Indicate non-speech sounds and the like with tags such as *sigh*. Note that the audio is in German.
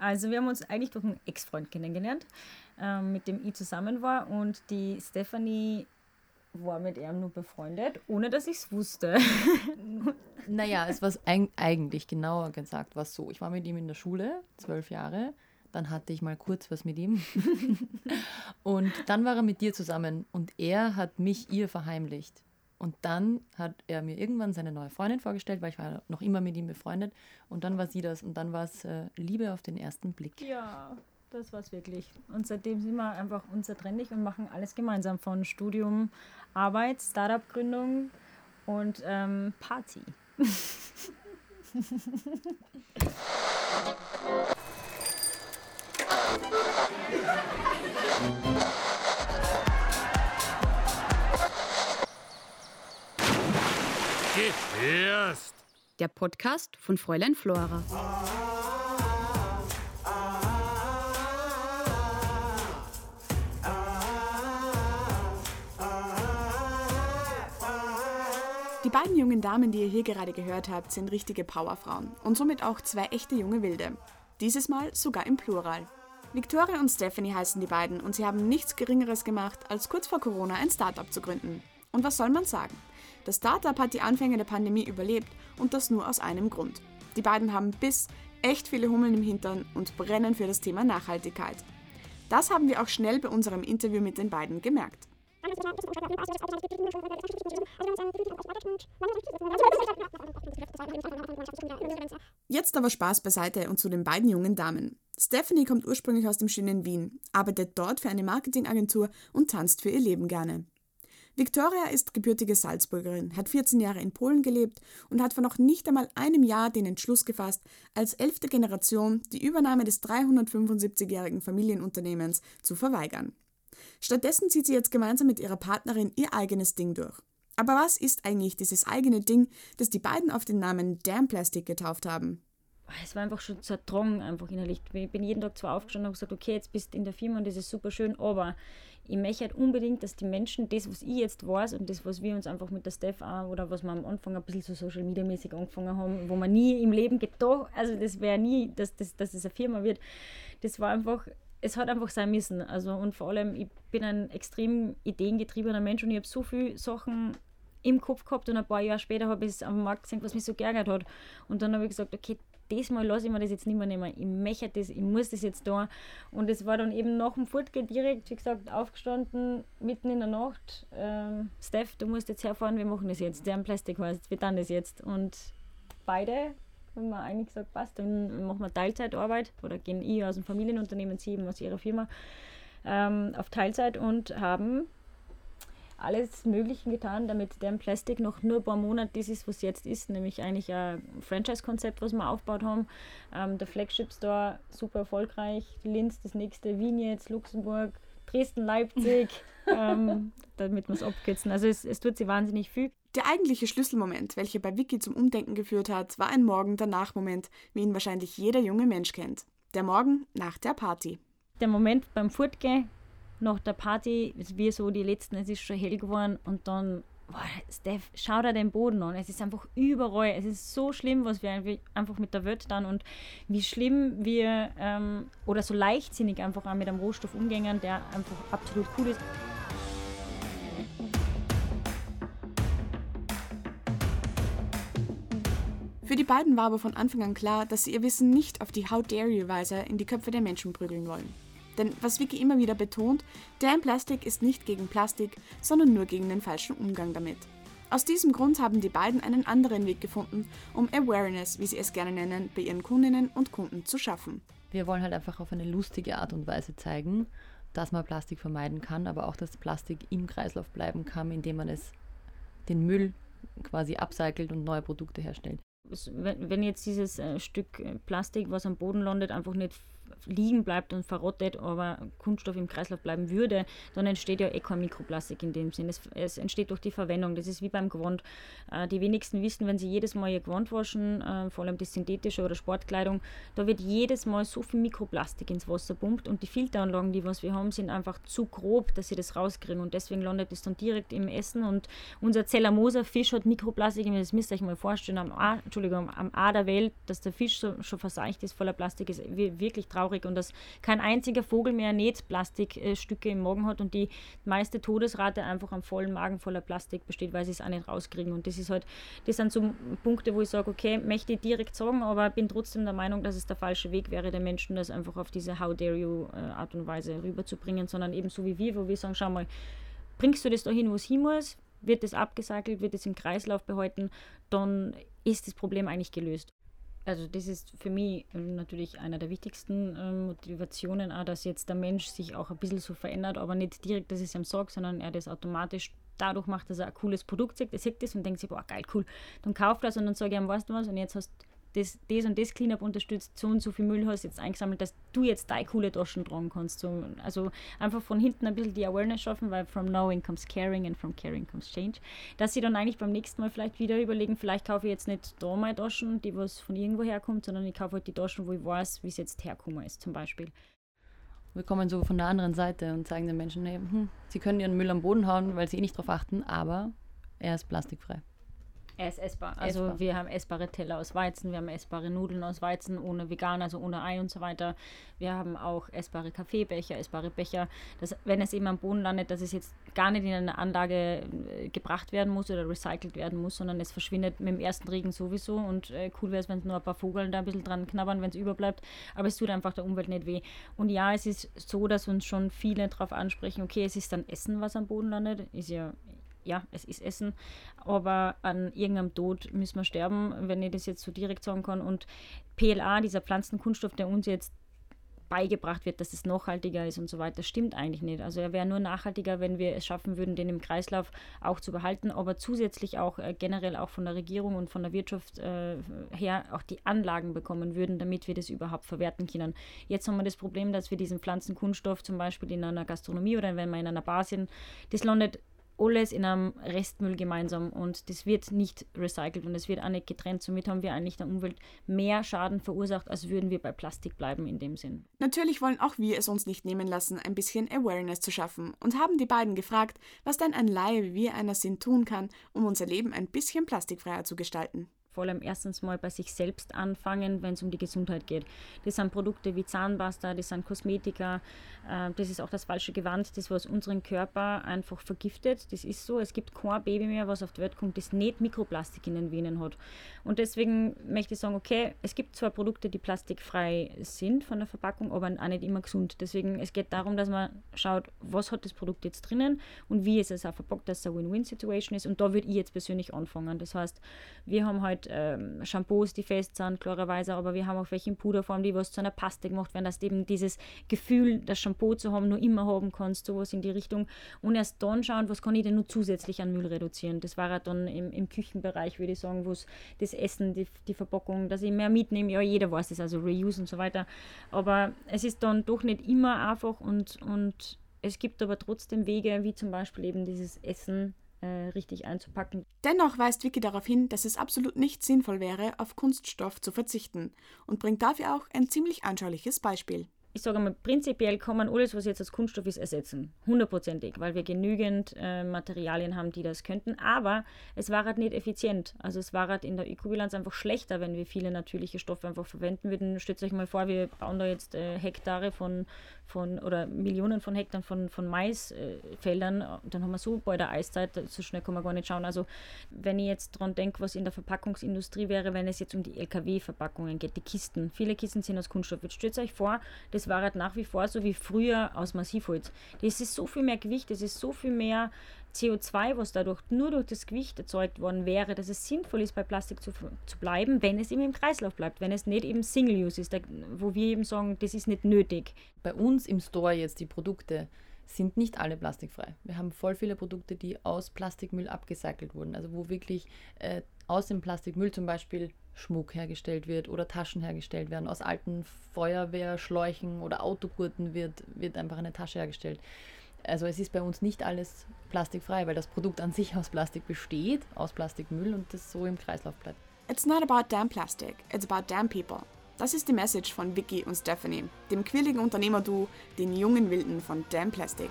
Also wir haben uns eigentlich durch einen Ex-Freund kennengelernt, ähm, mit dem ich zusammen war und die Stephanie war mit ihm nur befreundet, ohne dass ich es wusste. *laughs* naja, es war eigentlich genauer gesagt was so. Ich war mit ihm in der Schule, zwölf Jahre. Dann hatte ich mal kurz was mit ihm. *laughs* und dann war er mit dir zusammen und er hat mich ihr verheimlicht. Und dann hat er mir irgendwann seine neue Freundin vorgestellt, weil ich war noch immer mit ihm befreundet. Und dann war sie das. Und dann war es äh, Liebe auf den ersten Blick. Ja, das war es wirklich. Und seitdem sind wir einfach unzertrennlich und machen alles gemeinsam. Von Studium, Arbeit, Startup-Gründung und ähm, Party. *laughs* Gefährst. Der Podcast von Fräulein Flora. Die beiden jungen Damen, die ihr hier gerade gehört habt, sind richtige Powerfrauen und somit auch zwei echte junge Wilde. Dieses Mal sogar im Plural. Victoria und Stephanie heißen die beiden und sie haben nichts Geringeres gemacht, als kurz vor Corona ein Startup zu gründen. Und was soll man sagen? Das Startup hat die Anfänge der Pandemie überlebt und das nur aus einem Grund. Die beiden haben Biss, echt viele Hummeln im Hintern und brennen für das Thema Nachhaltigkeit. Das haben wir auch schnell bei unserem Interview mit den beiden gemerkt. Jetzt aber Spaß beiseite und zu den beiden jungen Damen. Stephanie kommt ursprünglich aus dem schönen Wien, arbeitet dort für eine Marketingagentur und tanzt für ihr Leben gerne. Victoria ist gebürtige Salzburgerin, hat 14 Jahre in Polen gelebt und hat vor noch nicht einmal einem Jahr den Entschluss gefasst, als elfte Generation die Übernahme des 375-jährigen Familienunternehmens zu verweigern. Stattdessen zieht sie jetzt gemeinsam mit ihrer Partnerin ihr eigenes Ding durch. Aber was ist eigentlich dieses eigene Ding, das die beiden auf den Namen Damn Plastic getauft haben? es war einfach schon zertrungen, einfach innerlich. Ich bin jeden Tag zwar aufgestanden und gesagt, okay, jetzt bist du in der Firma und das ist super schön, aber ich möchte halt unbedingt, dass die Menschen das, was ich jetzt weiß und das, was wir uns einfach mit der Steph auch, oder was wir am Anfang ein bisschen so Social Media mäßig angefangen haben, wo man nie im Leben gedacht, also das wäre nie, dass das, dass das eine Firma wird, das war einfach, es hat einfach sein müssen. Also und vor allem, ich bin ein extrem ideengetriebener Mensch und ich habe so viele Sachen im Kopf gehabt und ein paar Jahre später habe ich es am Markt gesehen, was mich so geärgert hat. Und dann habe ich gesagt, okay, diesmal lasse ich mir das jetzt nicht mehr nehmen. Ich möchte das, ich muss das jetzt da. Und es war dann eben nach dem Fortgehen direkt, wie gesagt, aufgestanden, mitten in der Nacht. Ähm, Steph, du musst jetzt herfahren, wir machen das jetzt. Der haben Plastik heißt, wir tun das jetzt. Und beide haben wir eigentlich gesagt, passt, dann machen wir Teilzeitarbeit oder gehen ich aus dem Familienunternehmen, sie eben aus ihrer Firma ähm, auf Teilzeit und haben alles Mögliche getan, damit deren Plastik noch nur ein paar Monate das ist, was jetzt ist, nämlich eigentlich ein Franchise-Konzept, was wir aufgebaut haben. Ähm, der Flagship Store super erfolgreich, Linz das nächste, Wien jetzt, Luxemburg, Dresden, Leipzig, *laughs* ähm, damit wir es abkürzen. Also es, es tut sich wahnsinnig viel. Der eigentliche Schlüsselmoment, welcher bei Vicky zum Umdenken geführt hat, war ein Morgen-Danach-Moment, wie ihn wahrscheinlich jeder junge Mensch kennt. Der Morgen nach der Party. Der Moment beim Fortgehen, nach der Party, wie so die letzten, es ist schon hell geworden und dann, boah, Steph, schau dir den Boden an. Es ist einfach überall. Es ist so schlimm, was wir einfach mit der Welt dann und wie schlimm wir ähm, oder so leichtsinnig einfach auch mit einem Rohstoff umgehen, der einfach absolut cool ist. Für die beiden war aber von Anfang an klar, dass sie ihr Wissen nicht auf die How dare you Weise in die Köpfe der Menschen prügeln wollen. Denn was Vicky immer wieder betont, der in Plastik ist nicht gegen Plastik, sondern nur gegen den falschen Umgang damit. Aus diesem Grund haben die beiden einen anderen Weg gefunden, um Awareness, wie sie es gerne nennen, bei ihren Kundinnen und Kunden zu schaffen. Wir wollen halt einfach auf eine lustige Art und Weise zeigen, dass man Plastik vermeiden kann, aber auch, dass Plastik im Kreislauf bleiben kann, indem man es den Müll quasi upcycelt und neue Produkte herstellt. Wenn jetzt dieses äh, Stück äh, Plastik, was am Boden landet, einfach nicht liegen bleibt und verrottet, aber Kunststoff im Kreislauf bleiben würde, dann entsteht ja eh kein Mikroplastik in dem Sinn. Es, es entsteht durch die Verwendung. Das ist wie beim Gewand. Äh, die wenigsten wissen, wenn sie jedes Mal ihr Gewand waschen, äh, vor allem das synthetische oder Sportkleidung, da wird jedes Mal so viel Mikroplastik ins Wasser pumpt und die Filteranlagen, die was wir haben, sind einfach zu grob, dass sie das rauskriegen und deswegen landet es dann direkt im Essen und unser Zellamoser Fisch hat Mikroplastik, das müsst ihr euch mal vorstellen, am, Entschuldigung, am A der Welt, dass der Fisch so, schon verseicht ist voller Plastik, ist wirklich traurig und dass kein einziger Vogel mehr nicht Plastikstücke im Magen hat und die meiste Todesrate einfach am vollen Magen voller Plastik besteht, weil sie es auch nicht rauskriegen. Und das ist halt, das sind so Punkte, wo ich sage, okay, möchte ich direkt sagen, aber bin trotzdem der Meinung, dass es der falsche Weg wäre, den Menschen das einfach auf diese How dare you äh, Art und Weise rüberzubringen, sondern eben so wie wir, wo wir sagen, schau mal, bringst du das dahin, wo es hin muss? Wird es abgesackelt, wird es im Kreislauf behalten, dann ist das Problem eigentlich gelöst. Also das ist für mich ähm, natürlich einer der wichtigsten äh, Motivationen, auch, dass jetzt der Mensch sich auch ein bisschen so verändert, aber nicht direkt, dass ich es ihm sage, sondern er das automatisch dadurch macht, dass er ein cooles Produkt sieht, er sieht das und denkt sich, boah, geil, cool, dann kauft das und dann sage ich ihm, weißt du was, und jetzt hast das, das und das Cleanup unterstützt, so und so viel Müll hast jetzt eingesammelt, dass du jetzt deine coole Taschen tragen kannst. So, also einfach von hinten ein bisschen die Awareness schaffen, weil from knowing comes caring and from caring comes change. Dass sie dann eigentlich beim nächsten Mal vielleicht wieder überlegen, vielleicht kaufe ich jetzt nicht da meine Taschen, die was von irgendwo herkommt, sondern ich kaufe halt die Taschen, wo ich weiß, wie es jetzt herkommen ist, zum Beispiel. Wir kommen so von der anderen Seite und zeigen den Menschen, hey, hm, sie können ihren Müll am Boden hauen, weil sie eh nicht darauf achten, aber er ist plastikfrei. Er ist essbar. Also essbar. wir haben essbare Teller aus Weizen, wir haben essbare Nudeln aus Weizen ohne vegan, also ohne Ei und so weiter. Wir haben auch essbare Kaffeebecher, essbare Becher. Das, wenn es eben am Boden landet, dass es jetzt gar nicht in eine Anlage äh, gebracht werden muss oder recycelt werden muss, sondern es verschwindet mit dem ersten Regen sowieso. Und äh, cool wäre es, wenn es nur ein paar Vogel da ein bisschen dran knabbern, wenn es überbleibt. Aber es tut einfach der Umwelt nicht weh. Und ja, es ist so, dass uns schon viele darauf ansprechen, okay, es ist dann Essen, was am Boden landet. Ist ja ja, es ist Essen, aber an irgendeinem Tod müssen wir sterben, wenn ich das jetzt so direkt sagen kann. Und PLA, dieser Pflanzenkunststoff, der uns jetzt beigebracht wird, dass es nachhaltiger ist und so weiter, stimmt eigentlich nicht. Also er wäre nur nachhaltiger, wenn wir es schaffen würden, den im Kreislauf auch zu behalten, aber zusätzlich auch äh, generell auch von der Regierung und von der Wirtschaft äh, her auch die Anlagen bekommen würden, damit wir das überhaupt verwerten können. Jetzt haben wir das Problem, dass wir diesen Pflanzenkunststoff zum Beispiel in einer Gastronomie oder wenn wir in einer Bar sind, das landet alles in einem Restmüll gemeinsam und das wird nicht recycelt und es wird auch nicht getrennt. Somit haben wir eigentlich der Umwelt mehr Schaden verursacht, als würden wir bei Plastik bleiben in dem Sinn. Natürlich wollen auch wir es uns nicht nehmen lassen, ein bisschen Awareness zu schaffen und haben die beiden gefragt, was denn ein Laie wie wir einer sind tun kann, um unser Leben ein bisschen plastikfreier zu gestalten vor allem erstens mal bei sich selbst anfangen, wenn es um die Gesundheit geht. Das sind Produkte wie Zahnpasta, das sind Kosmetika, äh, das ist auch das falsche Gewand, das was unseren Körper einfach vergiftet. Das ist so. Es gibt kein Baby mehr, was auf die Welt kommt, das nicht Mikroplastik in den Venen hat. Und deswegen möchte ich sagen, okay, es gibt zwar Produkte, die plastikfrei sind von der Verpackung, aber auch nicht immer gesund. Deswegen es geht darum, dass man schaut, was hat das Produkt jetzt drinnen und wie ist es auch verpackt, dass es eine Win-Win-Situation ist. Und da würde ich jetzt persönlich anfangen. Das heißt, wir haben halt ähm, Shampoos, die fest sind, klarerweise, aber wir haben auch welche in Puderform, die was zu einer Paste gemacht werden, dass du eben dieses Gefühl, das Shampoo zu haben, nur immer haben kannst, sowas in die Richtung. Und erst dann schauen, was kann ich denn nur zusätzlich an Müll reduzieren. Das war halt dann im, im Küchenbereich, würde ich sagen, wo es das Essen, die, die Verpackung, dass ich mehr mitnehme. Ja, jeder weiß das, also Reuse und so weiter. Aber es ist dann doch nicht immer einfach und, und es gibt aber trotzdem Wege, wie zum Beispiel eben dieses Essen richtig einzupacken. Dennoch weist Vicky darauf hin, dass es absolut nicht sinnvoll wäre, auf Kunststoff zu verzichten und bringt dafür auch ein ziemlich anschauliches Beispiel ich sage mal, prinzipiell kann man alles, was jetzt als Kunststoff ist, ersetzen. Hundertprozentig, weil wir genügend äh, Materialien haben, die das könnten. Aber es war halt nicht effizient. Also es war halt in der Ökobilanz einfach schlechter, wenn wir viele natürliche Stoffe einfach verwenden würden. Stellt euch mal vor, wir bauen da jetzt äh, Hektare von, von oder Millionen von Hektar von, von Maisfeldern. Äh, dann haben wir so bald eine Eiszeit, so schnell kann man gar nicht schauen. Also wenn ich jetzt dran denke, was in der Verpackungsindustrie wäre, wenn es jetzt um die LKW-Verpackungen geht, die Kisten. Viele Kisten sind aus Kunststoff. Jetzt stellt euch vor, das das war halt nach wie vor so wie früher aus Massivholz. Das ist so viel mehr Gewicht, das ist so viel mehr CO2, was dadurch nur durch das Gewicht erzeugt worden wäre, dass es sinnvoll ist, bei Plastik zu, zu bleiben, wenn es eben im Kreislauf bleibt, wenn es nicht eben Single-Use ist, wo wir eben sagen, das ist nicht nötig. Bei uns im Store jetzt die Produkte sind nicht alle plastikfrei. Wir haben voll viele Produkte, die aus Plastikmüll abgecycelt wurden, also wo wirklich äh, aus dem Plastikmüll zum Beispiel Schmuck hergestellt wird oder Taschen hergestellt werden. Aus alten Feuerwehrschläuchen oder Autogurten wird, wird einfach eine Tasche hergestellt. Also es ist bei uns nicht alles plastikfrei, weil das Produkt an sich aus Plastik besteht, aus Plastikmüll und das so im Kreislauf bleibt. It's not about damn plastic, it's about damn people. Das ist die Message von Vicky und Stephanie, dem quirligen Unternehmerduo, den jungen Wilden von Damn Plastic.